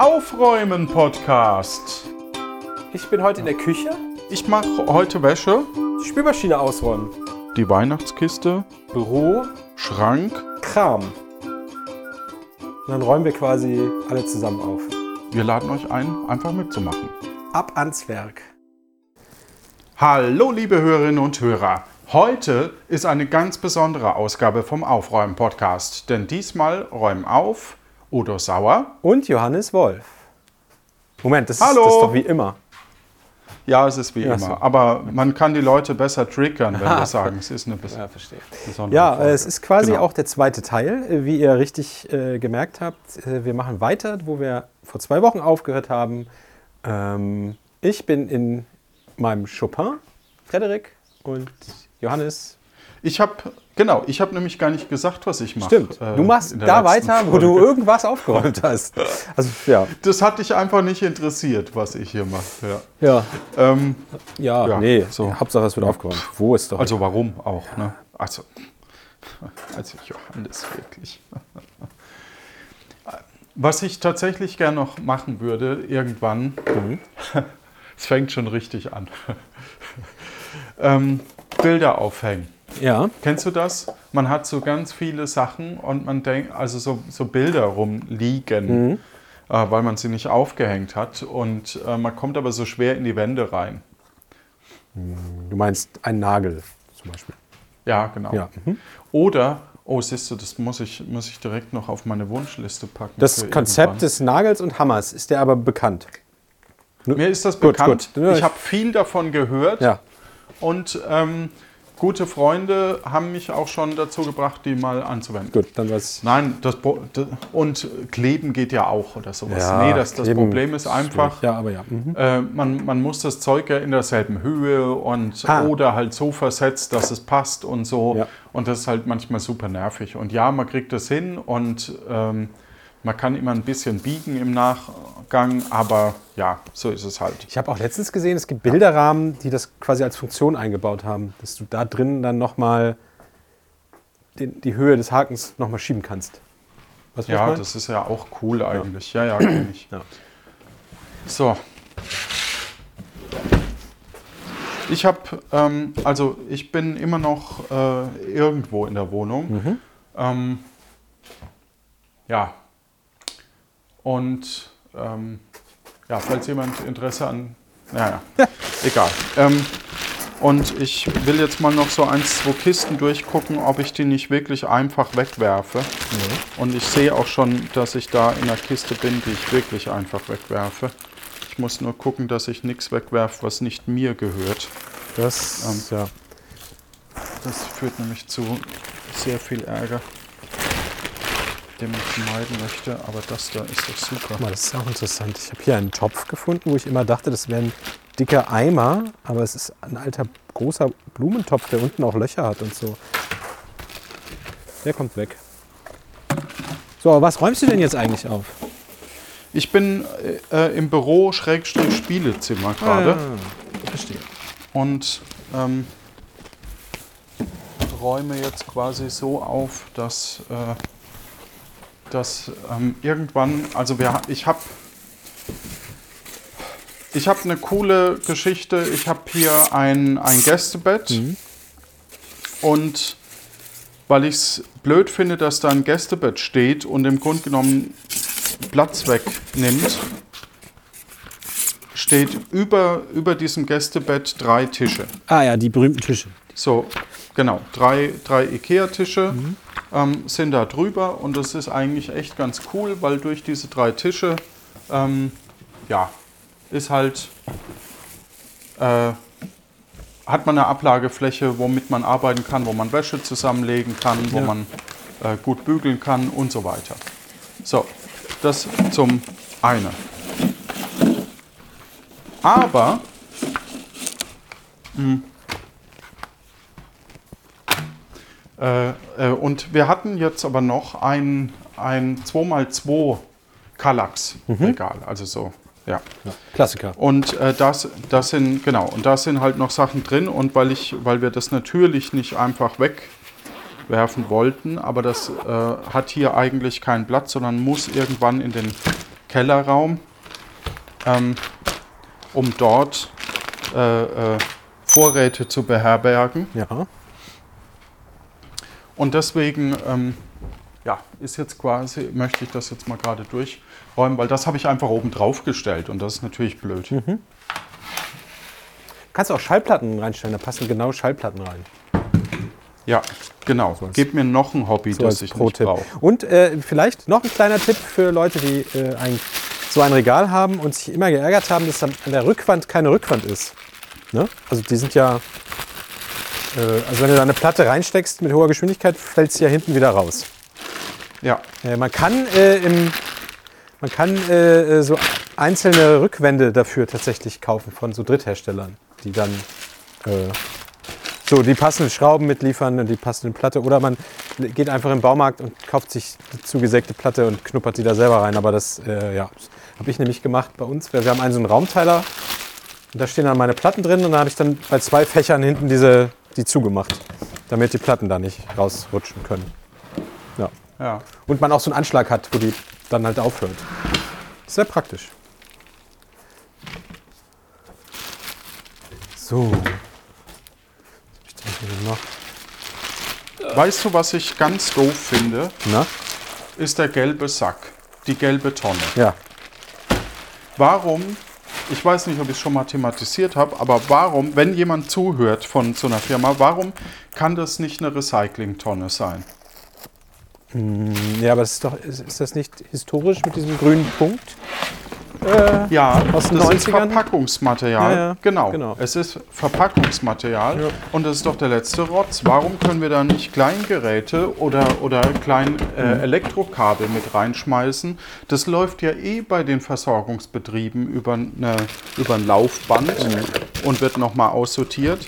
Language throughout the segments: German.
Aufräumen Podcast. Ich bin heute in der Küche. Ich mache heute Wäsche, Die Spülmaschine ausräumen. die Weihnachtskiste, Büro, Schrank. Kram. Und dann räumen wir quasi alle zusammen auf. Wir laden euch ein, einfach mitzumachen. Ab ans Werk. Hallo liebe Hörerinnen und Hörer. Heute ist eine ganz besondere Ausgabe vom Aufräumen Podcast, denn diesmal räumen auf Udo Sauer. Und Johannes Wolf. Moment, das, Hallo. Ist, das ist doch wie immer. Ja, es ist wie Ja, immer, so. aber man kann die Leute besser triggern, wenn wir sagen, es ist eine bes Ja, verstehe. besondere Ja, Folge. es ist quasi Genau. auch der zweite Teil. Äh, Wie ihr richtig äh, gemerkt habt, äh, wir machen weiter, wo wir vor zwei Wochen aufgehört haben. Ähm, ich bin in meinem Chopin, Frederik, und Johannes. Ich habe genau, ich habe nämlich gar nicht gesagt, was ich mache. Stimmt, äh, du machst der da weiter, wo Folge. du irgendwas aufgeräumt hast. Also, ja. Das hat dich einfach nicht interessiert, was ich hier mache. Ja. Ja, Ähm, ja, Ja, nee, so. Hauptsache es wird aufgeräumt. Wo ist doch. also warum auch? Ne? Also, also Johannes wirklich. Was ich tatsächlich gerne noch machen würde irgendwann, es fängt schon richtig an. ähm, Bilder aufhängen. Ja, Kennst du das? Man hat so ganz viele Sachen und man denkt, also so, so Bilder rumliegen, äh, weil man sie nicht aufgehängt hat. Und äh, man kommt aber so schwer in die Wände rein. du meinst ein Nagel zum Beispiel. Ja, genau. Ja. mhm. Oder, oh, siehst du, das muss ich, muss ich direkt noch auf meine Wunschliste packen. Das Konzept irgendwann. des Nagels und Hammers ist dir aber bekannt. Mir ist das Gut, bekannt. gut. Ich- habe viel davon gehört. Ja. Und ähm, gute Freunde haben mich auch schon dazu gebracht, die mal anzuwenden. Gut, dann was. Nein, das und Kleben geht ja auch oder sowas. Ja, nee, das, das Problem ist einfach, Ja, aber ja. Mhm. äh, man, man muss das Zeug ja in derselben Höhe und Ah. oder halt so versetzt, dass es passt und so. Ja. Und das ist halt manchmal super nervig. Und ja, man kriegt das hin und ähm, man kann immer ein bisschen biegen im Nachgang, aber ja, so ist es halt. Ich habe auch letztens gesehen, es gibt Bilderrahmen, die das quasi als Funktion eingebaut haben, dass du da drin dann nochmal die Höhe des Hakens nochmal schieben kannst. Was Ja, das ist ja auch cool eigentlich. Ja, ja, kenn ich. Ja. So. Ich habe, ähm, also ich bin immer noch äh, irgendwo in der Wohnung. Ähm, ja. Und ähm, ja, falls jemand Interesse an, naja, egal. Ähm, und ich will jetzt mal noch so eins, zwei Kisten durchgucken, ob ich die nicht wirklich einfach wegwerfe. Und ich sehe auch schon, dass ich da in einer Kiste bin, die ich wirklich einfach wegwerfe. Ich muss nur gucken, dass ich nichts wegwerfe, was nicht mir gehört. Das, ja. Das führt nämlich zu sehr viel Ärger, den ich vermeiden möchte. Aber das da ist doch super. Guck mal, das ist auch interessant. Ich habe hier einen Topf gefunden, wo ich immer dachte, das wäre ein dicker Eimer, aber es ist ein alter großer Blumentopf, der unten auch Löcher hat und so. Der kommt weg. So, aber was räumst du denn jetzt eigentlich auf? Ich bin äh, im Büro Schrägstrich Spielezimmer gerade Ah, verstehe. und ähm, räume jetzt quasi so auf, dass, äh, dass ähm, irgendwann, also wir, ich habe ich habe eine coole Geschichte. Ich habe hier ein, ein Gästebett und weil ich es blöd finde, dass da ein Gästebett steht und im Grunde genommen Platz wegnimmt, steht über, über diesem Gästebett drei Tische. Ah ja, die berühmten Tische. So, genau, drei, drei Ikea-Tische ähm, sind da drüber und das ist eigentlich echt ganz cool, weil durch diese drei Tische, ähm, ja, ist halt, äh, hat man eine Ablagefläche, womit man arbeiten kann, wo man Wäsche zusammenlegen kann, wo Ja. man äh, gut bügeln kann und so weiter. So, das zum einen. Aber Äh, äh, und wir hatten jetzt aber noch ein, ein 2x2 Kallax-Regal, also so, ja. Klassiker. Und äh, das, das sind, genau, und da sind halt noch Sachen drin und weil ich, weil wir das natürlich nicht einfach wegwerfen wollten, aber das äh, hat hier eigentlich keinen Platz, sondern muss irgendwann in den Kellerraum, ähm, um dort äh, Vorräte zu beherbergen. Ja. Und deswegen ähm, ja, ist jetzt quasi, möchte ich das jetzt mal gerade durchräumen, weil das habe ich einfach oben drauf gestellt und das ist natürlich blöd. Kannst du auch Schallplatten reinstellen, da passen genau Schallplatten rein. Ja, genau. als- Gib mir noch ein Hobby, So das ich nicht brauche. Und äh, vielleicht noch ein kleiner Tipp für Leute, die äh, ein, so ein Regal haben und sich immer geärgert haben, dass an an der Rückwand keine Rückwand ist. Ne? Also die sind ja, also wenn du da eine Platte reinsteckst mit hoher Geschwindigkeit, fällt sie ja hinten wieder raus. Ja, Äh, man kann, äh, im, man kann äh, äh, so einzelne Rückwände dafür tatsächlich kaufen von so Drittherstellern, die dann äh, so die passenden Schrauben mitliefern und die passende Platte. Oder man geht einfach im Baumarkt und kauft sich die zugesägte Platte und knuppert die da selber rein. Aber das äh, ja, habe ich nämlich gemacht bei uns. Wir, wir haben einen so einen Raumteiler und da stehen dann meine Platten drin und da habe ich dann bei zwei Fächern hinten diese, die zugemacht, damit die Platten da nicht rausrutschen können. Ja. ja. Und man auch so einen Anschlag hat, wo die dann halt aufhört. Sehr praktisch. So. Ich noch? Weißt du, was ich ganz doof finde, Na? ist der gelbe Sack, die gelbe Tonne. Ja. Warum, ich weiß nicht, ob ich es schon mal thematisiert habe, aber warum, wenn jemand zuhört von so einer Firma, warum kann das nicht eine Recyclingtonne sein? Ja, aber ist doch, ist, ist das nicht historisch mit diesem grünen Punkt? Äh, Ja, Aus den das ist 90ern? Verpackungsmaterial. Ja, ja, Genau. genau. Es ist Verpackungsmaterial und das ist doch der letzte Rotz. Warum können wir da nicht Kleingeräte oder, oder klein äh, Mhm. Elektrokabel mit reinschmeißen? Das läuft ja eh bei den Versorgungsbetrieben über, eine, über ein Laufband Mhm. und wird nochmal aussortiert.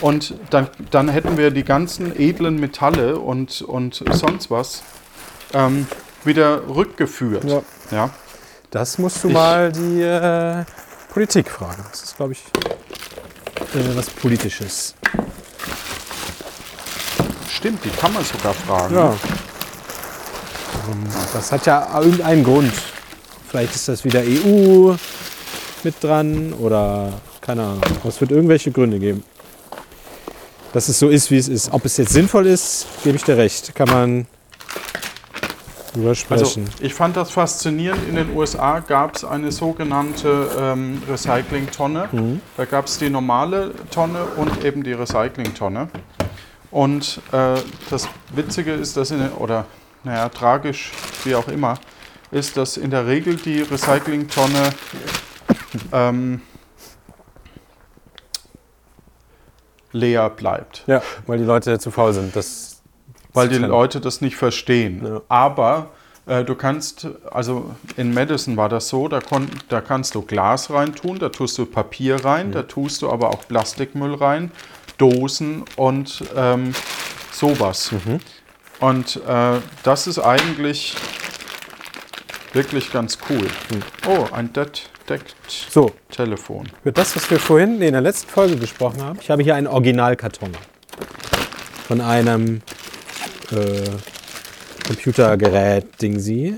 Und dann, dann hätten wir die ganzen edlen Metalle und, und sonst was ähm, wieder rückgeführt. Ja. Das musst du Ich- mal die äh, Politik fragen. Das ist, glaube ich, äh, was Politisches. Stimmt, die kann man sogar fragen. Ja. Ähm, Das hat ja irgendeinen Grund. Vielleicht ist das wieder EU mit dran oder keine Ahnung. Es wird irgendwelche Gründe geben. Dass es so ist, wie es ist. Ob es jetzt sinnvoll ist, gebe ich dir recht. Kann man drüber Also sprechen. ich fand das faszinierend. In den USA gab es eine sogenannte ähm, Recyclingtonne. Mhm. Da gab es die normale Tonne und eben die Recyclingtonne. Und äh, das Witzige ist, dass in oder naja, tragisch, wie auch immer, ist, dass in der Regel die Recyclingtonne ähm, leer bleibt. ja, weil die Leute zu faul sind. Das weil die. Leute das nicht verstehen. Ja. Aber äh, du kannst, also in Madison war das so, da, kon, da kannst du Glas reintun, da tust du Papier rein, da tust du aber auch Plastikmüll rein, Dosen und ähm, sowas. Mhm. Und äh, das ist eigentlich wirklich ganz cool. Mhm. Oh, ein Dead deckt So, Telefon. Für das, was wir vorhin in der letzten Folge besprochen haben, ich habe hier einen Originalkarton von einem äh, Computergerät Dingsi,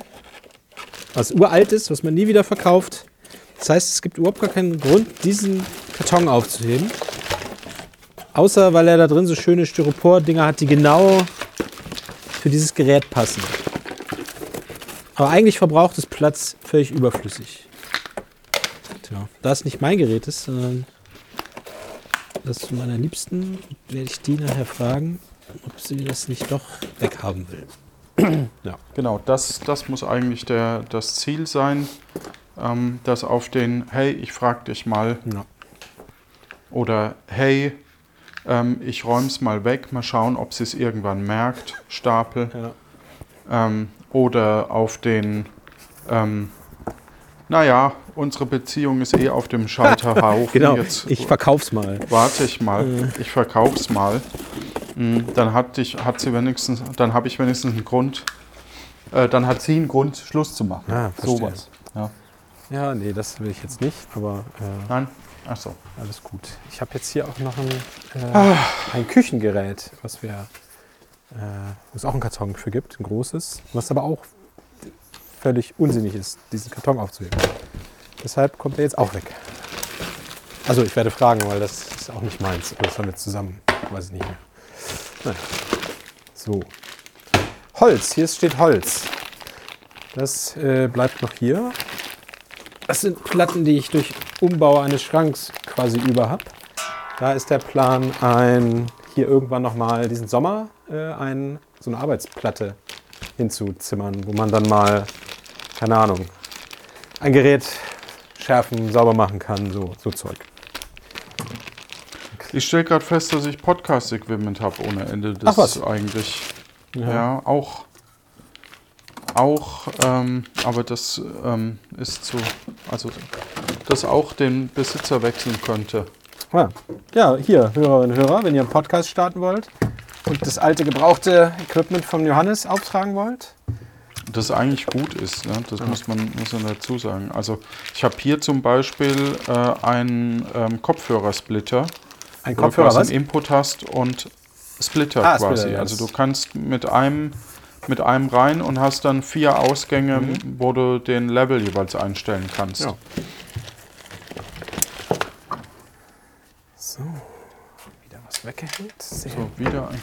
was uralt ist, was man nie wieder verkauft. Das heißt, es gibt überhaupt gar keinen Grund, diesen Karton aufzuheben. Außer weil er da drin so schöne Styropor-Dinger hat, die genau für dieses Gerät passen. Aber eigentlich verbraucht es Platz völlig überflüssig. Tja, da es nicht mein Gerät ist, sondern das von meiner Liebsten, werde ich die nachher fragen, ob sie das nicht doch weghaben will. Genau, das, das muss eigentlich der, das Ziel sein, ähm, dass auf den, hey, ich frag dich mal, Ja. oder hey, ähm, ich räum's mal weg, mal schauen, ob sie es irgendwann merkt, Stapel, Ja. ähm, oder auf den, ähm, naja, unsere Beziehung ist eh auf dem Scheiterhaufen. Genau, Jetzt ich verkauf's mal. warte ich mal, ich verkauf's mal. Dann hat, dich, hat sie wenigstens, dann habe ich wenigstens einen Grund, äh, dann hat sie einen Grund, Schluss zu machen. Ah, verstehe. Sowas. Ja. Ja, nee, das will ich jetzt nicht, aber äh, Nein? Achso. alles gut. Ich habe jetzt hier auch noch ein, äh, ein Küchengerät, was wir, äh, wo es auch einen Karton für gibt, ein großes, was aber auch völlig unsinnig ist, diesen Karton aufzuheben. Deshalb kommt er jetzt auch weg. Also ich werde fragen, weil das ist auch nicht meins. Aber das haben wir zusammen. Weiß ich nicht mehr. Naja. So. Holz. Hier steht Holz. Das äh, bleibt noch hier. Das sind Platten, die ich durch Umbau eines Schranks quasi über habe. Da ist der Plan, ein, hier irgendwann nochmal diesen Sommer äh, ein, so eine Arbeitsplatte hinzuzimmern, wo man dann mal, keine Ahnung, ein Gerät schärfen, sauber machen kann, so, so Zeug. Ich stelle gerade fest, dass ich Podcast-Equipment habe ohne Ende. Das Ach, was? ist eigentlich, ja, auch, auch, ähm, aber das ähm, ist so, also das auch den Besitzer wechseln könnte. Ja. ja, hier, Hörerinnen und Hörer, wenn ihr einen Podcast starten wollt und das alte gebrauchte Equipment von Johannes auftragen wollt, Das eigentlich gut ist, ne? das muss, man, muss man dazu sagen. Also ich habe hier zum Beispiel äh, einen ähm, Kopfhörersplitter, ein wo Kopfhörer, du quasi was? einen Input hast und Splitter Ah, quasi. Splitter, also du kannst mit einem, mit einem rein und hast dann vier Ausgänge, wo du den Level jeweils einstellen kannst. Mhm. Ja. So, wieder was weggehängt. Sehr So, wieder ein.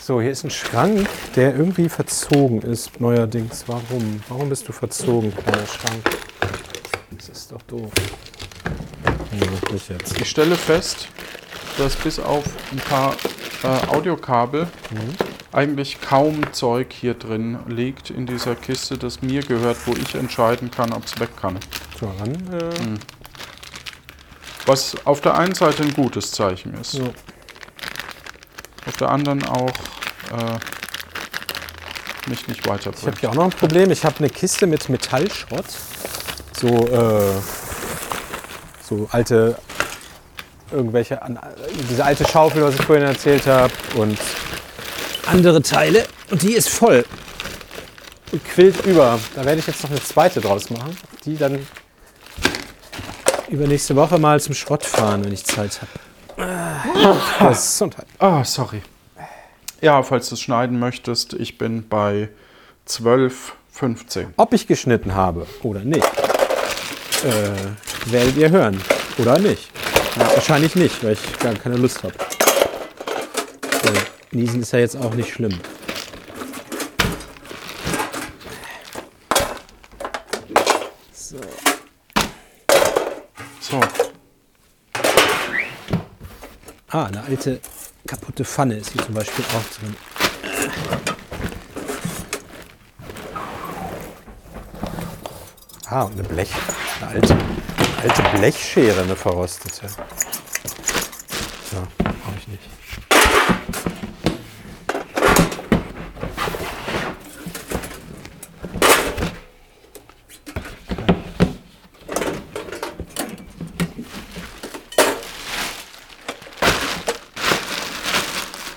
So, hier ist ein Schrank, der irgendwie verzogen ist, neuerdings. Warum? Warum bist du verzogen, kleiner Schrank? Das ist doch doof. Nicht jetzt. Ich stelle fest, dass bis auf ein paar äh, Audiokabel Mhm. eigentlich kaum Zeug hier drin liegt in dieser Kiste, das mir gehört, wo ich entscheiden kann, ob es weg kann. So, dann. Äh, Was auf der einen Seite ein gutes Zeichen ist, so. auf der anderen auch äh, mich nicht Ich habe weiterbringt. hier auch noch ein Problem. Ich habe eine Kiste mit Metallschrott. So, äh, so alte, irgendwelche, diese alte Schaufel, was ich vorhin erzählt habe. Und andere Teile. Und die ist voll. Und quillt über. Da werde ich jetzt noch eine zweite draus machen. Die dann übernächste Woche mal zum Schrott fahren, wenn ich Zeit habe. Gesundheit. Ah, sorry. Ja, falls du es schneiden möchtest, ich bin bei 12,15. Ob ich geschnitten habe oder nicht, äh, werdet ihr hören. Oder nicht. Wahrscheinlich nicht, weil ich gar keine Lust habe. Niesen ist ja jetzt auch nicht schlimm. So. So, Ah, eine alte kaputte Pfanne ist hier zum Beispiel auch drin. Ah, und eine Blech. Eine alte, alte Blechschere, eine verrostete. So, brauche ich nicht.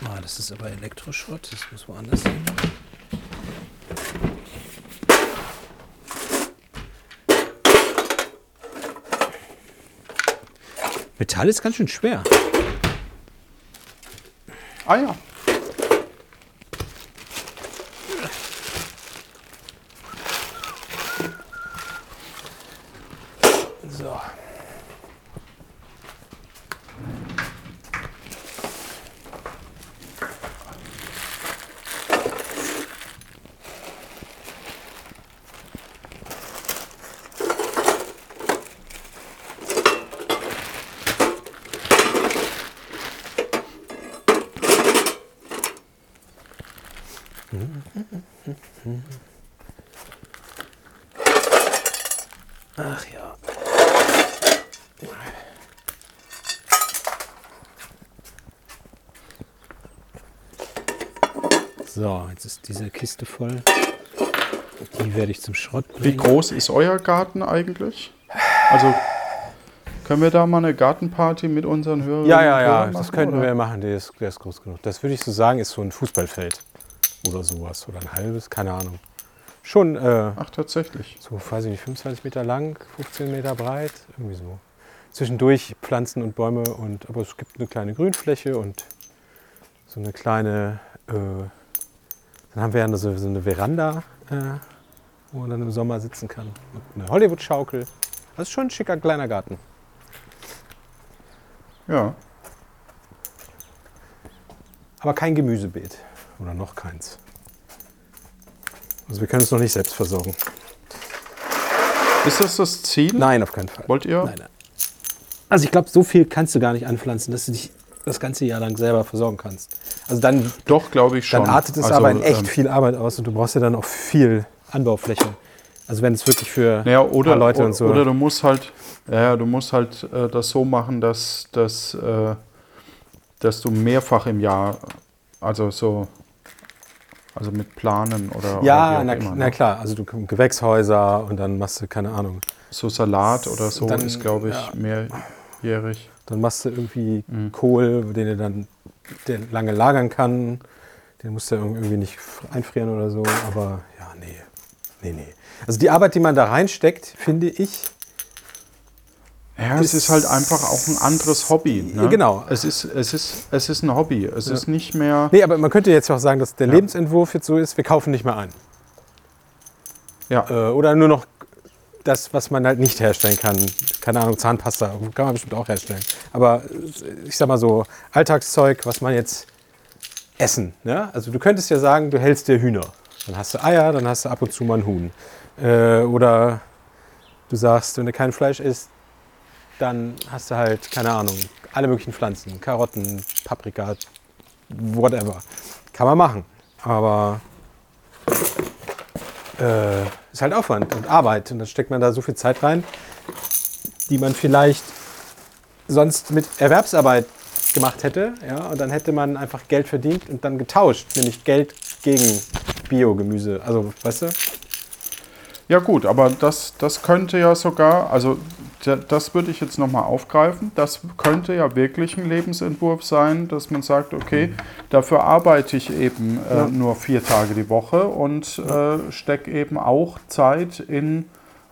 Ah, das ist aber Elektroschrott, das muss woanders hin. Ist ganz schön schwer. ah ja. So. Ach ja. So, jetzt ist diese Kiste voll. Die werde ich zum Schrott Wie bringen. groß ist euer Garten eigentlich? Also können wir da mal eine Gartenparty mit unseren Hörern Ja, ja, ja, Hörern das machen, könnten oder? wir machen. Der ist, der ist groß genug. Das würde ich so sagen, ist so ein Fußballfeld oder sowas. Oder ein halbes, keine Ahnung. Schon äh, Ach, tatsächlich. so, weiß ich nicht, 25 Meter lang, 15 Meter breit, irgendwie so. Zwischendurch Pflanzen und Bäume und aber es gibt eine kleine Grünfläche und so eine kleine, äh, dann haben wir ja so, so eine Veranda, äh, wo man dann im Sommer sitzen kann. Und eine Hollywood-Schaukel. Das ist schon ein schicker kleiner Garten. Ja. Aber kein Gemüsebeet. Oder noch keins. Also wir können es noch nicht selbst versorgen. Ist das das Ziel? Nein, auf keinen Fall. Wollt ihr? Nein, nein. Also ich glaube, so viel kannst du gar nicht anpflanzen, dass du dich das ganze Jahr lang selber versorgen kannst. Also dann, Doch, glaube ich schon. dann artet es Also, aber in echt ähm, viel Arbeit aus und du brauchst ja dann auch viel Anbaufläche. Also wenn es wirklich für ein oder, paar Leute und so. oder du musst halt, ja, ja, du musst halt äh, das so machen, dass, dass, äh, dass du mehrfach im Jahr, also so, also mit Planen oder, ja, oder na, immer, na ne? klar, also du Gewächshäuser und dann machst du, keine Ahnung, so Salat oder so Dann, ist, glaube ich, ja. mehrjährig. dann machst du irgendwie Mhm. Kohl, den du dann der lange lagern kann. Den musst du irgendwie nicht einfrieren oder so, aber ja, nee. Nee, nee. Also die Arbeit, die man da reinsteckt, finde ich, Ja, es ist halt einfach auch ein anderes Hobby. Ne? Ja, genau. Es ist, es ist, es ist ein Hobby. Es ist nicht mehr. Nee, aber man könnte jetzt auch sagen, dass der Ja. Lebensentwurf jetzt so ist, wir kaufen nicht mehr ein. Ja. Äh, oder nur noch das, was man halt nicht herstellen kann. Keine Ahnung, Zahnpasta, kann man bestimmt auch herstellen. Aber ich sag mal so, Alltagszeug, was man jetzt essen. Ne? Also du könntest ja sagen, du hältst dir Hühner. Dann hast du Eier, dann hast du ab und zu mal ein Huhn. Äh, oder du sagst, wenn du kein Fleisch isst, dann hast du halt, keine Ahnung, alle möglichen Pflanzen. Karotten, Paprika, whatever. Kann man machen. Aber äh, ist halt Aufwand und Arbeit. Und dann steckt man da so viel Zeit rein, die man vielleicht sonst mit Erwerbsarbeit gemacht hätte. Ja, und dann hätte man einfach Geld verdient und dann getauscht. Nämlich Geld gegen Biogemüse. Also, weißt du? Ja gut, aber das, das könnte ja sogar, also das würde ich jetzt nochmal aufgreifen, das könnte ja wirklich ein Lebensentwurf sein, dass man sagt, okay, dafür arbeite ich eben äh, Ja. nur vier Tage die Woche und äh, stecke eben auch Zeit in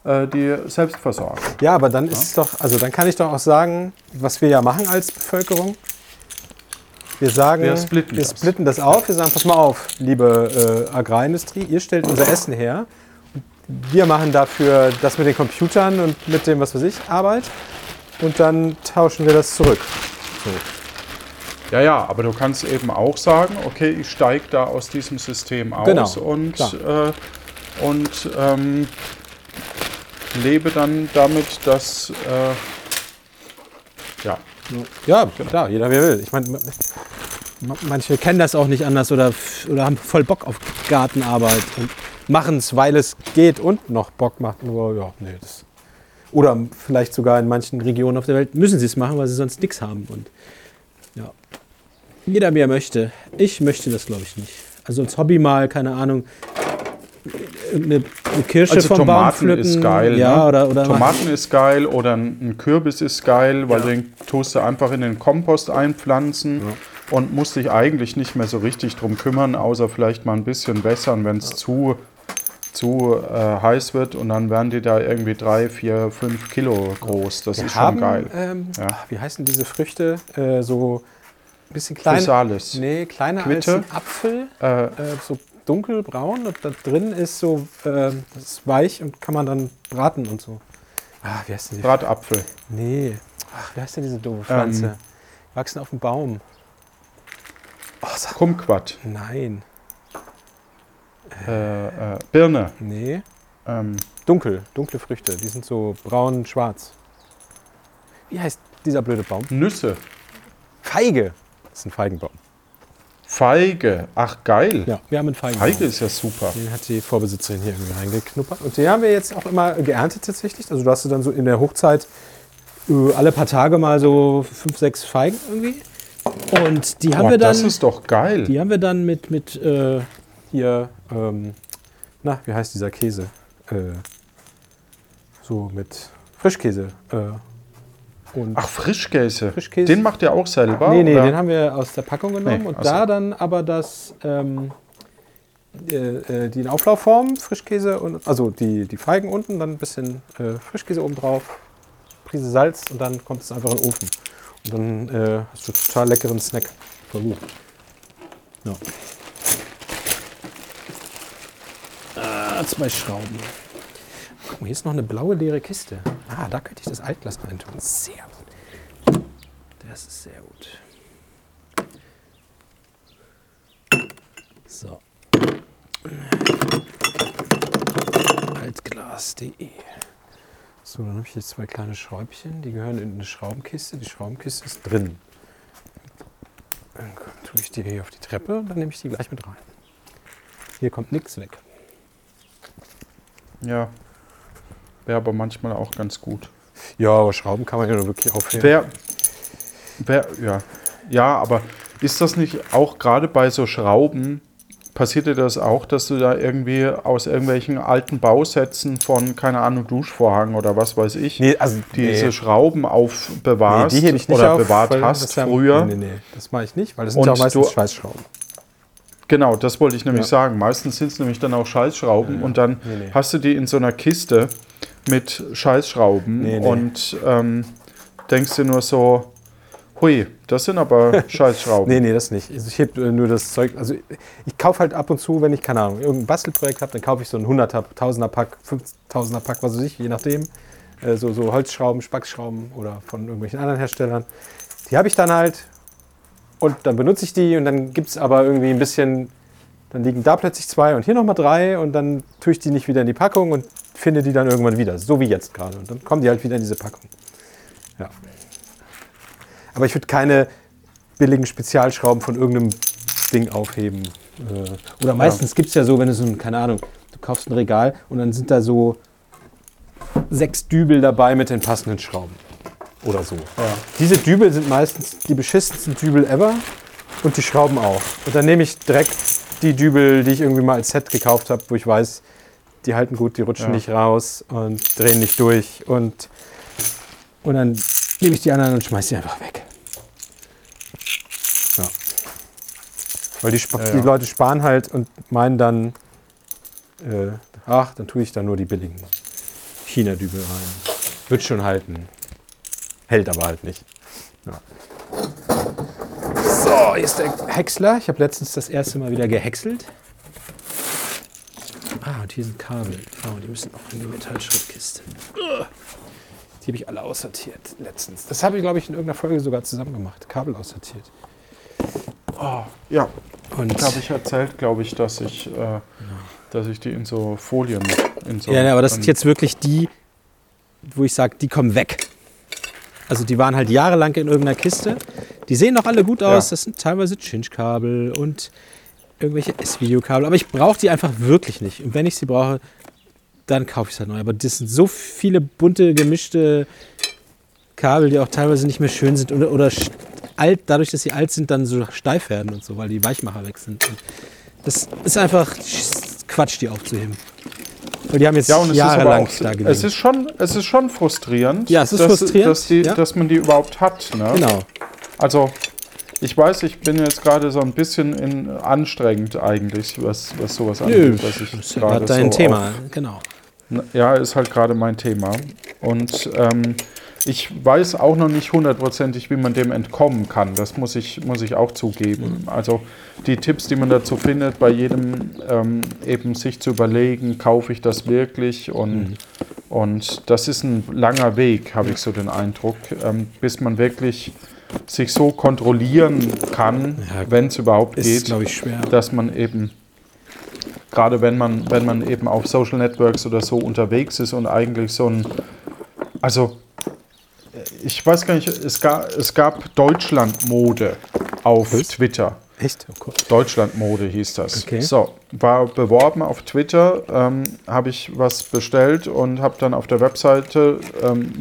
äh, die Selbstversorgung. Ja, aber dann ist es doch, also dann kann ich doch auch sagen, was wir ja machen als Bevölkerung. Wir sagen, Wir splitten wir das. splitten das auf. Wir sagen, pass mal auf, liebe äh, Agrarindustrie, ihr stellt unser Essen her. Wir machen dafür das mit den Computern und mit dem, was weiß ich, Arbeit. Und dann tauschen wir das zurück. Ja, ja, aber du kannst eben auch sagen, okay, ich steige da aus diesem System aus Genau, und, äh, und ähm, lebe dann damit, dass äh, ja, Ja, klar, jeder wie er will. Ich meine, ma- manche kennen das auch nicht anders oder, oder haben voll Bock auf Gartenarbeit und machen es, weil es geht und noch Bock macht. Nur, ja, nee, das. Oder vielleicht sogar in manchen Regionen auf der Welt müssen sie es machen, weil sie sonst nichts haben. Und ja, jeder er möchte. Ich möchte das, glaube ich, nicht. Also als Hobby mal, keine Ahnung, eine, eine Kirsche Also vom Baum Tomaten pflücken. ist geil. Ja, ne? oder, oder Tomaten ist geil oder ein Kürbis ist geil, weil Ja. den tust du einfach in den Kompost einpflanzen und musst dich eigentlich nicht mehr so richtig drum kümmern, außer vielleicht mal ein bisschen wässern, wenn es zu, zu äh, heiß wird und dann werden die da irgendwie drei, vier, fünf Kilo groß. Das Wir ist schon haben, geil. Ähm, Ja. wie heißen diese Früchte? Äh, so ein bisschen kleiner. Chrysalis. Nee, kleiner Quitte. als ein Apfel. Äh, Äh, so dunkelbraun. Und da drin ist so äh, das ist weich und kann man dann braten und so. Ah, wie heißt denn die? Bratapfel. Nee. Ach, wie heißt denn diese doofe Pflanze? Ähm. Wachsen auf dem Baum. Oh, Kumquat. nein. Äh, äh, Birne. Nee. Ähm, Dunkel. Dunkle Früchte. Die sind so braun-schwarz. Wie heißt dieser blöde Baum? Nüsse. Feige. Das ist ein Feigenbaum. Feige. Ach, geil. Ja, wir haben einen Feigenbaum. Feige ist ja super. Den hat die Vorbesitzerin hier irgendwie reingeknuppert. Und den haben wir jetzt auch immer geerntet tatsächlich. Also du hast du dann so in der Hochzeit äh, alle paar Tage mal so fünf, sechs Feigen irgendwie. Und die haben Boah, wir dann, das ist doch geil. die haben wir dann mit, mit äh, hier, ähm, na, wie heißt dieser Käse? Äh, so mit Frischkäse. Äh, und Ach, Frischkäse. Frischkäse. Den macht ihr auch selber? Nee, nee, oder? den haben wir aus der Packung genommen Nee, und da dann aber das, ähm, äh, äh, die in Auflaufform, Frischkäse und also die, die Feigen unten, dann ein bisschen äh, Frischkäse oben drauf, Prise Salz und dann kommt es einfach in den Ofen. Und dann hast du total leckeren Snack. Voll gut. Ja. Zwei Schrauben. Guck mal, hier ist noch eine blaue leere Kiste. Ah, da könnte ich das Altglas reintun. Sehr gut. Das ist sehr gut. So. Altglas.de So, dann habe ich jetzt zwei kleine Schräubchen. Die gehören in eine Schraubenkiste. Die Schraubenkiste ist drin. Dann tue ich die hier auf die Treppe und dann nehme ich die gleich mit rein. Hier kommt nichts weg. Ja. Wäre aber manchmal auch ganz gut. Ja, aber Schrauben kann man ja nur wirklich aufheben. Wer, wer, ja. ja, aber ist das nicht auch gerade bei so Schrauben, passiert dir das auch, dass du da irgendwie aus irgendwelchen alten Bausätzen von, keine Ahnung, Duschvorhang oder was weiß ich, Nee, also diese nee. Schrauben aufbewahrst Nee, die oder auf, bewahrt hast früher? Nee, nee, nee, das mache ich nicht, weil das sind ja meistens Schweißschrauben. Genau, das wollte ich nämlich Ja. sagen. Meistens sind es nämlich dann auch Scheißschrauben und dann Nee, nee. hast du die in so einer Kiste mit Scheißschrauben Nee, nee. und ähm, denkst dir nur so, hui, das sind aber Scheißschrauben. Nee, nee, das nicht. Also ich heb äh, nur das Zeug. Also ich kaufe halt ab und zu, wenn ich, keine Ahnung, irgendein Bastelprojekt habe, dann kaufe ich so ein 100er, 1000er Pack, 5000er Pack, was weiß ich, je nachdem. Äh, so, so Holzschrauben, Spackschrauben oder von irgendwelchen anderen Herstellern. Die habe ich dann halt und dann benutze ich die und dann gibt es aber irgendwie ein bisschen, dann liegen da plötzlich zwei und hier nochmal drei und dann tue ich die nicht wieder in die Packung und finde die dann irgendwann wieder, so wie jetzt gerade. Und dann kommen die halt wieder in diese Packung. Ja. Aber ich würde keine billigen Spezialschrauben von irgendeinem Ding aufheben. Äh, Oder meistens gibt es ja so, wenn du so ein, keine Ahnung, du kaufst ein Regal und dann sind da so sechs Dübel dabei mit den passenden Schrauben. Oder so. Diese Dübel sind meistens die beschissensten Dübel ever und die Schrauben auch. Und dann nehme ich direkt die Dübel, die ich irgendwie mal als Set gekauft habe, wo ich weiß, die halten gut, die rutschen Ja. nicht raus und drehen nicht durch. Und, und dann nehme ich die anderen und schmeiße die einfach weg. Ja. Weil die, Sp Ja, ja. die Leute sparen halt und meinen dann, äh, ach, dann tue ich da nur die billigen China-Dübel rein. Wird schon halten. Hält aber halt nicht. Ja. So, hier ist der Häcksler. Ich habe letztens das erste Mal wieder gehäckselt. Ah, und hier sind Kabel. Oh, die müssen auch in die Metallschrittkiste. Ugh. Die habe ich alle aussortiert letztens. Das habe ich, glaube ich, in irgendeiner Folge sogar zusammen gemacht. Kabel aussortiert. Ja, Und da habe ich erzählt, glaube ich, dass ich, äh, dass ich die in so Folien, in so ja, ja, aber das sind jetzt wirklich die, wo ich sage, die kommen weg. Also die waren halt jahrelang in irgendeiner Kiste. Die sehen noch alle gut aus. Ja. Das sind teilweise Chinch-Kabel und irgendwelche S-Video-Kabel. Aber ich brauche die einfach wirklich nicht. Und wenn ich sie brauche, dann kaufe ich es halt neu. Aber das sind so viele bunte, gemischte Kabel, die auch teilweise nicht mehr schön sind oder, oder alt, dadurch, dass sie alt sind, dann so steif werden und so, weil die Weichmacher weg sind. Und das ist einfach Quatsch, die aufzuheben. Weil die haben jetzt Ja, und es ist aber jahrelang auch, da gelegen. es ist schon, es ist schon frustrierend, Ja, es ist dass, frustrierend, dass, die, ja. dass man die überhaupt hat. Ne? genau. Also, ich weiß, ich bin jetzt gerade so ein bisschen in, anstrengend eigentlich, was, was sowas angeht. Was ich das ist dein so Thema, genau. Auf, ja, ist halt gerade mein Thema. Und ähm, ich weiß auch noch nicht hundertprozentig, wie man dem entkommen kann. Das muss ich, muss ich auch zugeben. Also die Tipps, die man dazu findet, bei jedem ähm, eben sich zu überlegen, kaufe ich das wirklich? Und, und das ist ein langer Weg, habe ich so den Eindruck, ähm, bis man wirklich sich so kontrollieren kann, Ja, wenn es überhaupt Ist, geht, ich, schwer. dass man eben, gerade wenn man, wenn man eben auf Social Networks oder so unterwegs ist und eigentlich so ein, also ich weiß gar nicht, es gab, es gab Deutschlandmode auf Was? Twitter. Echt? Oh Gott. Deutschlandmode hieß das. Okay. So, war beworben auf Twitter, ähm, habe ich was bestellt und habe dann auf der Webseite, ähm,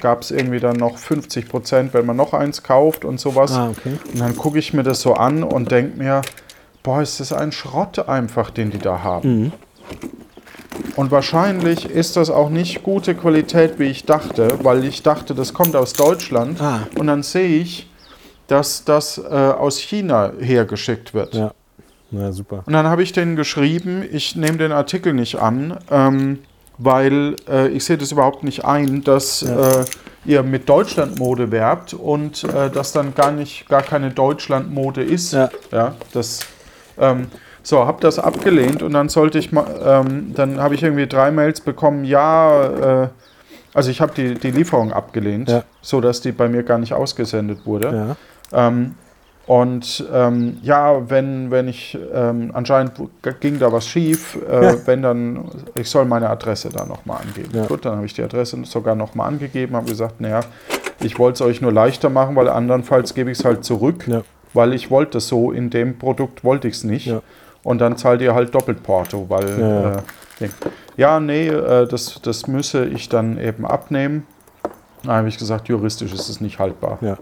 gab es irgendwie dann noch 50 Prozent, wenn man noch eins kauft und sowas. Ah, okay. Und dann gucke ich mir das so an und denke mir, boah, ist das ein Schrott einfach, den die da haben. Mhm. Und wahrscheinlich ist das auch nicht gute Qualität, wie ich dachte, weil ich dachte, das kommt aus Deutschland. Ah. Und dann sehe ich, dass das äh, aus China hergeschickt wird. Ja. Na super. Und dann habe ich denen geschrieben, ich nehme den Artikel nicht an, ähm, weil äh, ich sehe das überhaupt nicht ein, dass Ja. äh, ihr mit Deutschlandmode werbt und äh, das dann gar nicht, gar keine Deutschlandmode ist. Ja. Ja, das, ähm, So, habe das abgelehnt und dann sollte ich mal, ähm, dann habe ich irgendwie drei Mails bekommen, ja, äh, also ich habe die, die Lieferung abgelehnt, Ja. so dass die bei mir gar nicht ausgesendet wurde. Ja. Ähm, und ähm, ja, wenn, wenn ich, ähm, anscheinend ging da was schief, äh, Ja. wenn dann, ich soll meine Adresse da nochmal angeben. Ja. Gut, dann habe ich die Adresse sogar nochmal angegeben, habe gesagt, naja, ich wollte es euch nur leichter machen, weil andernfalls gebe ich es halt zurück, Ja. weil ich wollte es so, in dem Produkt wollte ich es nicht. Und dann zahlt ihr halt doppelt Porto, weil, Ja. Äh, ja, nee, äh, das, das müsse ich dann eben abnehmen. Da habe ich gesagt, juristisch ist es nicht haltbar. Ja.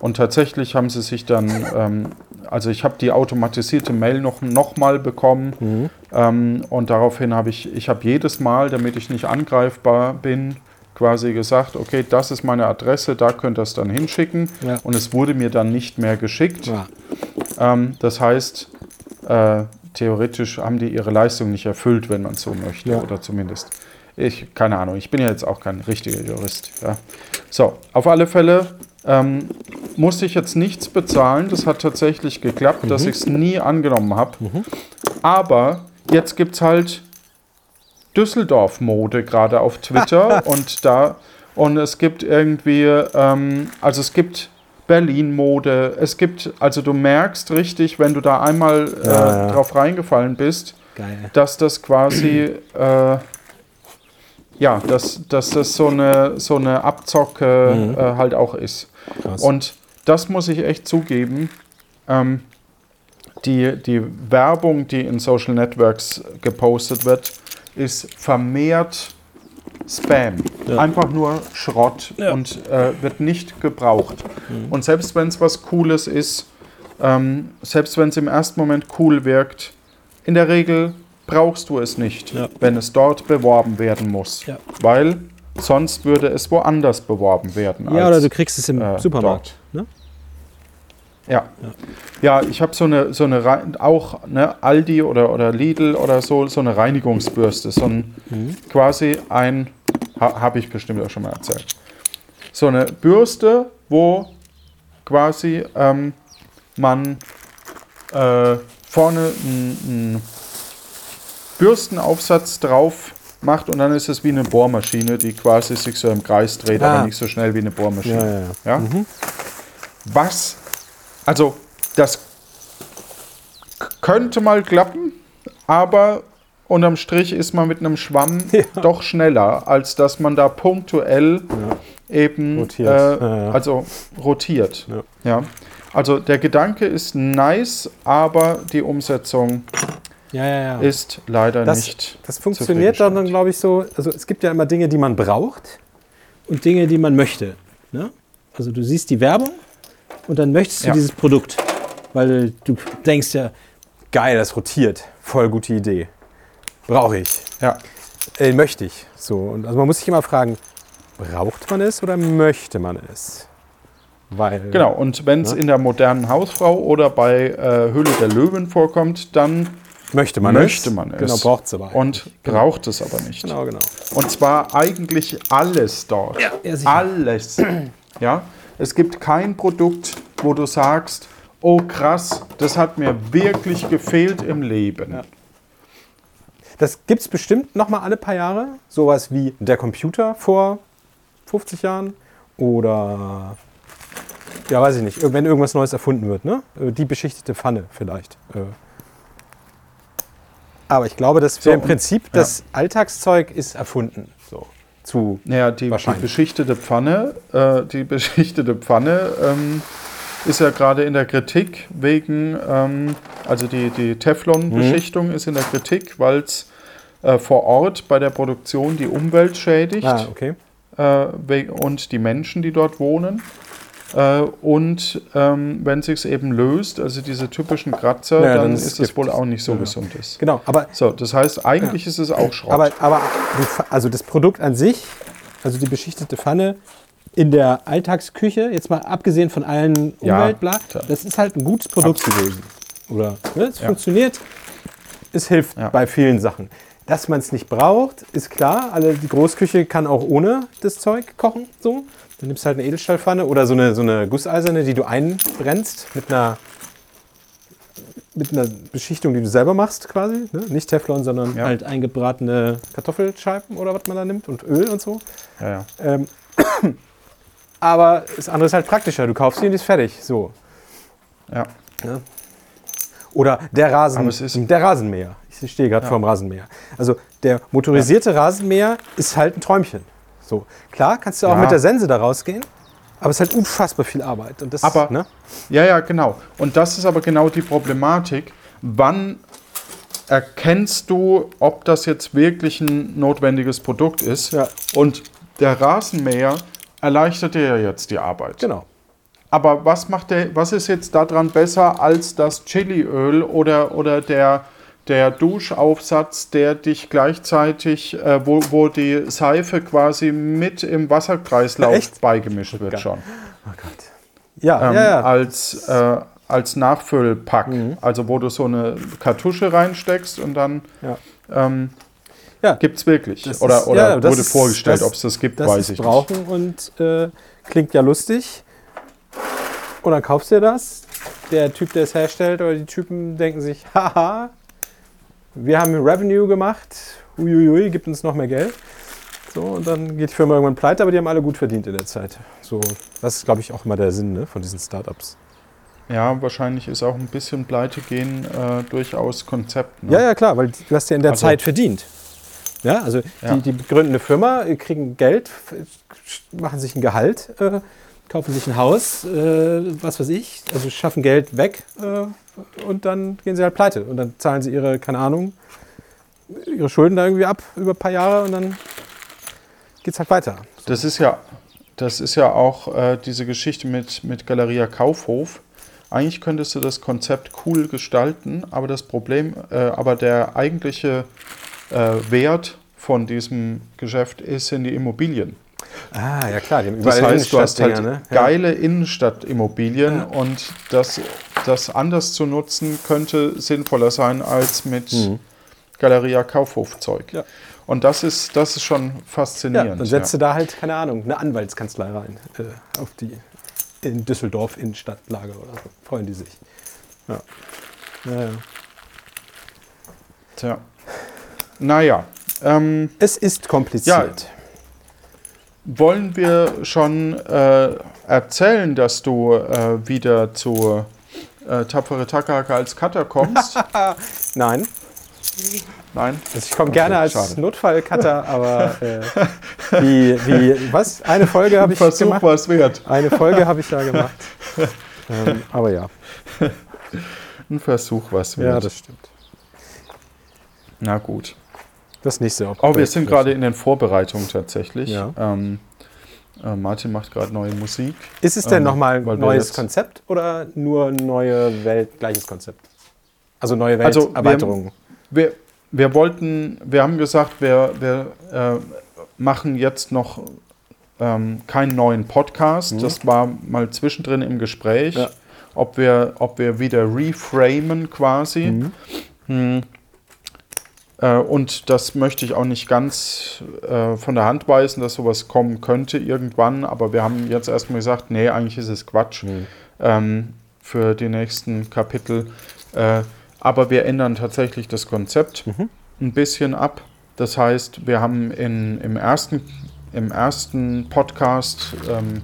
Und tatsächlich haben sie sich dann, ähm, also ich habe die automatisierte Mail noch, noch mal bekommen Mhm. ähm, und daraufhin habe ich, ich habe jedes Mal, damit ich nicht angreifbar bin, quasi gesagt, okay, das ist meine Adresse, da könnt ihr es dann hinschicken Ja. und es wurde mir dann nicht mehr geschickt. Ja. Ähm, das heißt, äh, theoretisch haben die ihre Leistung nicht erfüllt, wenn man es so möchte, Ja. oder zumindest. Ich, keine Ahnung, ich bin ja jetzt auch kein richtiger Jurist. Ja. So, auf alle Fälle ähm, musste ich jetzt nichts bezahlen. Das hat tatsächlich geklappt, dass ich es nie angenommen habe. Aber jetzt gibt es halt Düsseldorf-Mode gerade auf Twitter und da und es gibt irgendwie, ähm, also es gibt Berlin-Mode, es gibt, also du merkst richtig, wenn du da einmal äh, Ja, drauf reingefallen bist, Geil. dass das quasi, äh, ja, dass, dass das so eine, so eine Abzocke äh, halt auch ist. Krass. Und das muss ich echt zugeben. Ähm, die, die Werbung, die in Social Networks gepostet wird, ist vermehrt Spam. Ja. Einfach nur Schrott Ja. und äh, wird nicht gebraucht. Und selbst wenn es was Cooles ist, ähm, selbst wenn es im ersten Moment cool wirkt, in der Regel brauchst du es nicht, Ja. wenn es dort beworben werden muss. Weil sonst würde es woanders beworben werden. ja, als- oder du kriegst es im äh, Supermarkt. Ne? ja. Ja, ich habe so eine, so eine auch ne, Aldi oder, oder Lidl oder so, so eine Reinigungsbürste. So ein quasi ein, ha, habe ich bestimmt auch schon mal erzählt. So eine Bürste, wo quasi ähm, man äh, vorne einen Bürstenaufsatz drauf macht und dann ist es wie eine Bohrmaschine, die quasi sich so im Kreis dreht, Ah. aber nicht so schnell wie eine Bohrmaschine. Ja, ja, ja. Ja? Was? Also, das könnte mal klappen, aber unterm Strich ist man mit einem Schwamm Ja. doch schneller, als dass man da punktuell eben Rotiert. Äh, Ja, ja. also rotiert. Ja. Ja. Also der Gedanke ist nice, aber die Umsetzung Ja, ja, ja. ist leider das, nicht. das funktioniert dann, dann glaube ich, so. Also es gibt ja immer Dinge, die man braucht und Dinge, die man möchte. Ne? Also du siehst die Werbung und dann möchtest du Ja. dieses Produkt, weil du denkst ja, geil, das rotiert, voll gute Idee. Brauche ich. Ja. Äh, möchte ich. So. Und also man muss sich immer fragen, braucht man es oder möchte man es? Weil, Genau, und wenn es Ja. in der modernen Hausfrau oder bei äh, Höhle der Löwen vorkommt, dann möchte man möchte es. man es. Genau, braucht es aber. und braucht es aber nicht. Genau, genau. Und zwar eigentlich alles dort. Ja, sicher. alles. Ja? Es gibt kein Produkt, wo du sagst, oh krass, das hat mir wirklich gefehlt im Leben. Ja. Das gibt es bestimmt noch mal alle paar Jahre. Sowas wie der Computer vor 50 Jahren oder ja, weiß ich nicht, wenn irgendwas Neues erfunden wird, ne? Äh, Die beschichtete Pfanne vielleicht. Äh. Aber ich glaube, dass wir So, im Prinzip ja. das Alltagszeug ist erfunden. So zu Naja, die, die beschichtete Pfanne, äh, die beschichtete Pfanne ähm, ist ja gerade in der Kritik wegen, ähm, also die, die Teflon-Beschichtung Mhm. ist in der Kritik, weil es äh, vor Ort bei der Produktion die Umwelt schädigt Ah, okay. äh, und die Menschen, die dort wohnen. Äh, und ähm, wenn sich eben löst, also diese typischen Kratzer, Ja, dann, dann ist es wohl auch nicht so Ja. gesund ist. Genau, aber So, das heißt, eigentlich ist es auch Schrott. Aber, aber also das Produkt an sich, also die beschichtete Pfanne in der Alltagsküche, jetzt mal abgesehen von allen Ja, das ist halt ein gutes Produkt gewesen. Oder ne, es Ja. funktioniert, es hilft Ja. bei vielen Sachen. Dass man es nicht braucht, ist klar. Alle, die Großküche kann auch ohne das Zeug kochen. So. Dann nimmst du halt eine Edelstahlpfanne oder so eine, so eine gusseiserne, die du einbrennst mit einer mit einer Beschichtung, die du selber machst quasi. Ne? Nicht Teflon, sondern Ja. halt eingebratene Kartoffelscheiben oder was man da nimmt und Öl und so. Ja, ja. Ähm, aber das andere ist halt praktischer. Du kaufst sie und die ist fertig. So. ja. Oder der Rasen, der Rasenmäher. Ich stehe gerade Ja. vor dem Rasenmäher. Also der motorisierte Rasenmäher ist halt ein Träumchen. So klar, kannst du auch Ja. mit der Sense da rausgehen, aber es ist halt unfassbar viel Arbeit. Und das, Aber- ne? Ja, ja, genau. Und das ist aber genau die Problematik. Wann erkennst du, ob das jetzt wirklich ein notwendiges Produkt ist? Ja. Und der Rasenmäher erleichtert dir ja jetzt die Arbeit. Genau. Aber was macht der, was ist jetzt daran besser als das Chiliöl oder, oder der, der Duschaufsatz, der dich gleichzeitig, äh, wo, wo die Seife quasi mit im Wasserkreislauf Echt? beigemischt wird schon. Oh Gott. Ja, Ähm, ja, ja. Als, äh, als Nachfüllpack. Mhm. Also wo du so eine Kartusche reinsteckst und dann ja. ähm, Ja. gibt es wirklich. Das oder ist- oder ja, wurde ist- vorgestellt, ob es das gibt, Das weiß ich brauchen und äh, klingt ja lustig. Und dann kaufst du dir das. Der Typ, der es herstellt, oder die Typen denken sich, haha, wir haben Revenue gemacht, uiuiui, gibt uns noch mehr Geld. So, und dann geht die Firma irgendwann pleite, aber die haben alle gut verdient in der Zeit. So, das ist, glaube ich, auch immer der Sinn ne, von diesen Startups. nicht. Ja, wahrscheinlich ist auch ein bisschen Pleite gehen äh, durchaus Konzept. Ne? Ja, ja, klar, weil du hast ja in der Also- Zeit verdient. Ja, also Ja. Die, die gründen eine Firma, äh, kriegen Geld, machen sich ein Gehalt, äh, kaufen sich ein Haus, äh, was weiß ich, also schaffen Geld weg äh, und dann gehen sie halt pleite. Und dann zahlen sie ihre, keine Ahnung, ihre Schulden da irgendwie ab über ein paar Jahre und dann geht's halt weiter. Das ist ja, das ist ja auch äh, diese Geschichte mit, mit Galeria Kaufhof. Eigentlich könntest du das Konzept cool gestalten, aber das Problem, äh, aber der eigentliche Wert von diesem Geschäft ist sind die Immobilien. Ah, ja klar, Das heißt, du hast halt ne? Ja. geile Innenstadtimmobilien Ja. und das, das anders zu nutzen könnte sinnvoller sein als mit Mhm. Galeria Kaufhofzeug. Ja. Und das ist, das ist schon Ja, faszinierend. dann setzt du da halt, keine Ahnung, eine Anwaltskanzlei rein äh, auf die in Düsseldorf Innenstadtlage oder so. Freuen die sich. Ja. Ja, ja. Tja. Naja, ähm, Es ist kompliziert. wollen wir schon äh, erzählen, dass du äh, wieder zu äh, Tapfere Takahaka als Cutter kommst? Nein, Nein? also ich komme Okay, gerne als. Notfallcutter, aber äh, wie, wie, was? Eine Folge habe ich Versuch gemacht. was wert. Eine Folge habe ich da gemacht. ähm, aber ja, Ein Versuch was wert. ja, das stimmt. Na gut. Das nächste auch. Oh, wir sind gerade in den Vorbereitungen tatsächlich. Ja. Ähm, äh, Martin macht gerade neue Musik. Ist es denn ähm, nochmal ein wir neues Konzept oder nur neue Welt, gleiches Konzept? Also neue Also, wir- Welterweiterung. Wir, wir wollten, wir haben gesagt, wir, wir äh, machen jetzt noch ähm, keinen neuen Podcast. Das war mal zwischendrin im Gespräch, Mhm. Ja. ob, wir, ob wir wieder reframen quasi. Mhm. Hm. Äh, und das möchte ich auch nicht ganz äh, von der Hand weisen, dass sowas kommen könnte irgendwann. Aber wir haben jetzt erstmal gesagt, nee, eigentlich ist es Quatsch Mhm. ähm, für die nächsten Kapitel. Äh, aber wir ändern tatsächlich das Konzept Mhm. ein bisschen ab. Das heißt, wir haben in, im, ersten, im ersten Podcast ähm,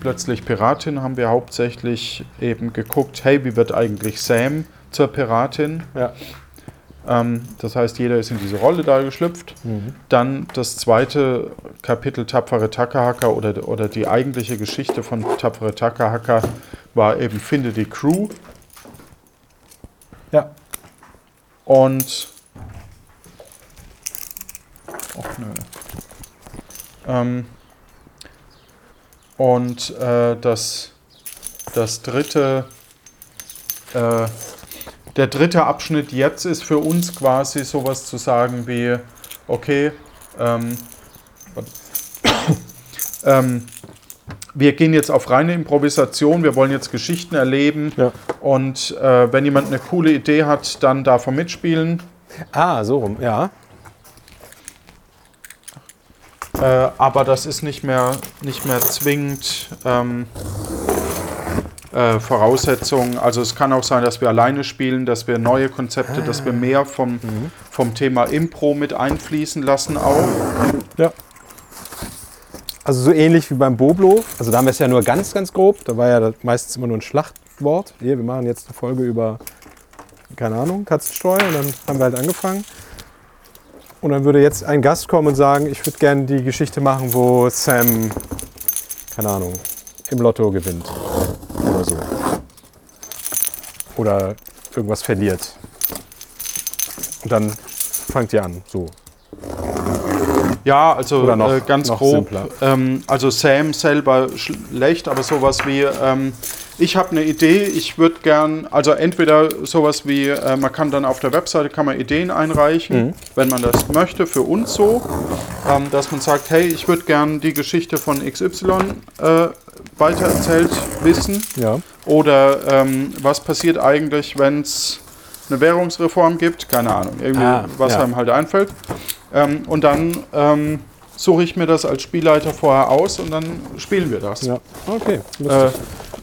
plötzlich Piratin, haben wir hauptsächlich eben geguckt, hey, wie wird eigentlich Sam zur Piratin? Ja. Ähm, das heißt, jeder ist in diese Rolle da geschlüpft. Mhm. Dann das zweite Kapitel Tapfere Takahaka oder, oder die eigentliche Geschichte von Tapfere Takahaka war eben Finde die Crew. Ja. Und. Och, nö. Ähm, und äh, das, das dritte. Äh, der dritte Abschnitt jetzt ist für uns quasi sowas zu sagen wie: Okay, ähm, ähm, wir gehen jetzt auf reine Improvisation, wir wollen jetzt Geschichten erleben Ja. und äh, wenn jemand eine coole Idee hat, dann darf er mitspielen. Ah, so rum, ja. Äh, aber das ist nicht mehr, nicht mehr zwingend ähm, äh, Voraussetzungen. Also es kann auch sein, dass wir alleine spielen, dass wir neue Konzepte, dass wir mehr vom, vom Thema Impro mit einfließen lassen auch. Ja. Also so ähnlich wie beim Boblo. Also da haben wir es ja nur ganz, ganz grob. Da war ja meistens immer nur ein Schlachtwort. Hier, wir machen jetzt eine Folge über, keine Ahnung, Katzenstreu. Und dann haben wir halt angefangen. Und dann würde jetzt ein Gast kommen und sagen, ich würde gerne die Geschichte machen, wo Sam, keine Ahnung, im Lotto gewinnt. Oder so. Oder irgendwas verliert. Und dann fangt ihr an. So. Ja, also noch- äh, ganz grob. Ähm, also Sam selber schlecht, aber sowas wie, ähm, ich habe eine Idee, ich würde gern, also entweder sowas wie, äh, man kann dann auf der Webseite, kann man Ideen einreichen, Mhm. wenn man das möchte, für uns so, ähm, dass man sagt, hey, ich würde gern die Geschichte von XY äh, weitererzählt wissen. Ja. Oder ähm, was passiert eigentlich, wenn es eine Währungsreform gibt? Keine Ahnung, irgendwie, Ah, was ja. einem halt einfällt. Ähm, und dann ähm, suche ich mir das als Spielleiter vorher aus und dann spielen wir das. Ja. Okay. Äh,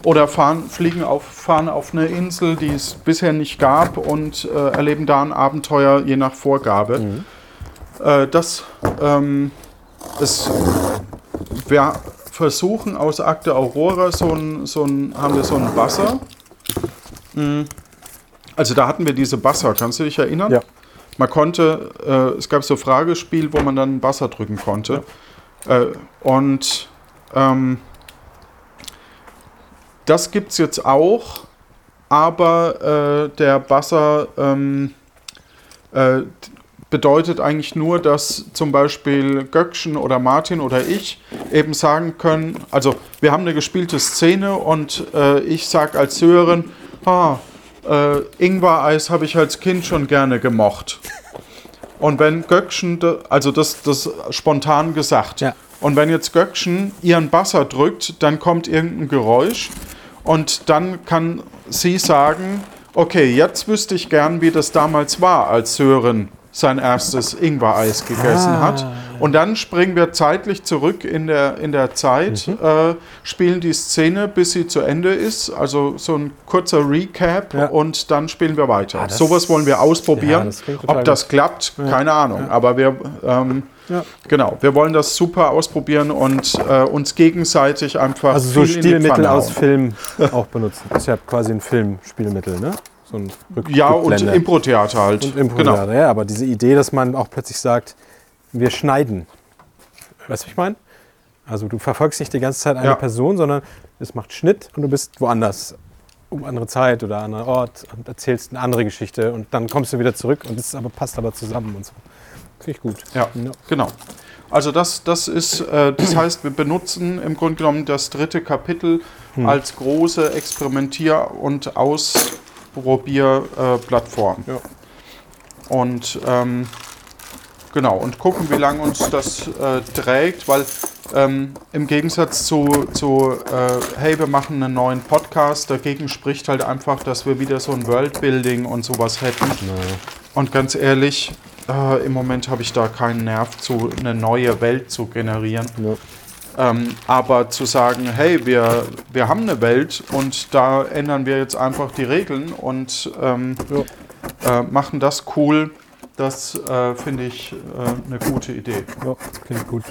oder fahren, fliegen auf, fahren auf eine Insel, die es bisher nicht gab und äh, erleben da ein Abenteuer je nach Vorgabe. Äh, das ähm, ist, wir versuchen aus Akte Aurora so ein, so ein, haben wir so einen Basser. Mm. Also da hatten wir diese Basser, kannst du dich erinnern? Ja. Man konnte, äh, es gab so Fragespiel, wo man dann einen Basser drücken konnte. Äh, und ähm, das gibt es jetzt auch, aber äh, der Basser ähm, äh, bedeutet eigentlich nur, dass zum Beispiel Göckchen oder Martin oder ich eben sagen können, also wir haben eine gespielte Szene und äh, ich sage als Hörerin, ah, äh, Ingwer-Eis habe ich als Kind schon gerne gemocht. Und wenn Göckchen, also das, das spontan gesagt, Ja. und wenn jetzt Göckchen ihren Basser drückt, dann kommt irgendein Geräusch und dann kann sie sagen, okay, jetzt wüsste ich gern, wie das damals war, als Sören sein erstes Ingwer-Eis gegessen Ah. hat. Und dann springen wir zeitlich zurück in der, in der Zeit, Mhm. äh, spielen die Szene, bis sie zu Ende ist. Also so ein kurzer Recap Ja. und dann spielen wir weiter. Ah, Sowas wollen wir ausprobieren. Ja, Ob das klappt, keine Ahnung. Aber wir, ähm, Ja. genau, wir wollen das super ausprobieren und äh, uns gegenseitig einfach Also so Stilmittel aus. Film auch benutzen. Das ist ja quasi ein Filmspielmittel, ne? So ein Rück Ja, und Rückblende. Impro-Theater halt. Und Impro genau. ja, aber diese Idee, dass man auch plötzlich sagt, wir schneiden. Weißt du, was ich meine? Also du verfolgst nicht die ganze Zeit eine Ja. Person, sondern es macht Schnitt und du bist woanders. Um andere Zeit oder an anderen Ort und erzählst eine andere Geschichte und dann kommst du wieder zurück und es aber, passt aber zusammen und so. Finde ich gut. Ja, genau. Also das, das ist, äh, das heißt, wir benutzen im Grunde genommen das dritte Kapitel Hm. als große Experimentier- und Ausprobierplattform. Äh. Ja. Und ähm, genau, und gucken, wie lange uns das äh, trägt, weil ähm, im Gegensatz zu, zu äh, hey, wir machen einen neuen Podcast, dagegen spricht halt einfach, dass wir wieder so ein Worldbuilding und sowas hätten. Und ganz ehrlich, äh, im Moment habe ich da keinen Nerv zu, eine neue Welt zu generieren. Ja. Ähm, aber zu sagen, hey, wir, wir haben eine Welt und da ändern wir jetzt einfach die Regeln und ähm, äh, machen das cool, das äh, finde ich äh, eine gute Idee. Ja, das klingt gut.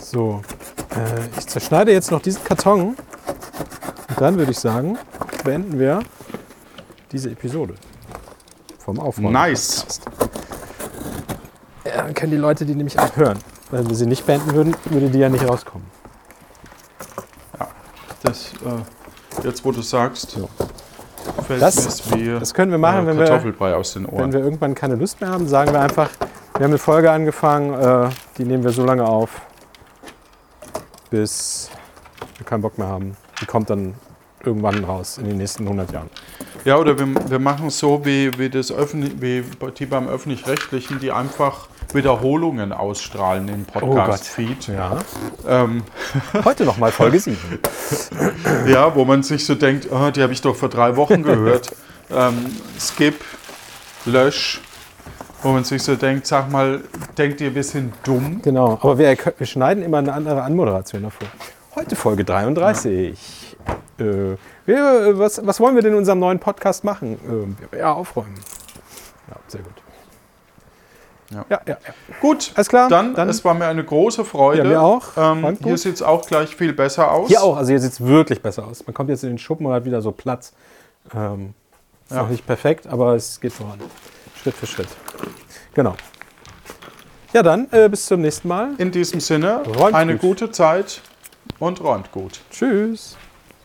So, äh, ich zerschneide jetzt noch diesen Karton und dann würde ich sagen, beenden wir diese Episode vom Aufräumen. Nice. Ja, dann können die Leute die nämlich auch hören. Wenn wir sie nicht beenden würden, würde die ja nicht rauskommen. Das, äh, jetzt, wo du sagst, Ja. fällt Das- mir wie Das können wir machen, äh, wenn, wir, aus den Ohren. wenn wir irgendwann keine Lust mehr haben. Sagen wir einfach, wir haben eine Folge angefangen, äh, die nehmen wir so lange auf, bis wir keinen Bock mehr haben. Die kommt dann irgendwann raus in den nächsten 100 Jahren. Ja, oder wir, wir machen es so wie, wie, das Öffentlich, wie die beim Öffentlich-Rechtlichen, die einfach Wiederholungen ausstrahlen im Podcast-Feed. Ja. ähm, Heute nochmal Folge 7. ja, wo man sich so denkt, oh, die habe ich doch vor drei Wochen gehört. ähm, skip, lösch. Wo man sich so denkt, sag mal, denkt ihr, wir sind dumm? Genau, aber wir, wir schneiden immer eine andere Anmoderation davor. Heute Folge 33. Äh, wir, was, was wollen wir denn in unserem neuen Podcast machen? Äh, ja, aufräumen. Ja, sehr gut. Ja. ja, ja. Gut, Alles klar, Dann, dann- es war mir eine große Freude. Ja, mir auch. Ähm, hier sieht es auch gleich viel besser aus. Hier auch, also hier sieht es wirklich besser aus. Man kommt jetzt in den Schuppen und hat wieder so Platz. Ähm, ist noch nicht perfekt, aber es geht voran. Schritt für Schritt. Genau. Ja, dann äh, bis zum nächsten Mal. In diesem Sinne, Räumt eine gut. gute Zeit und räumt gut. Tschüss.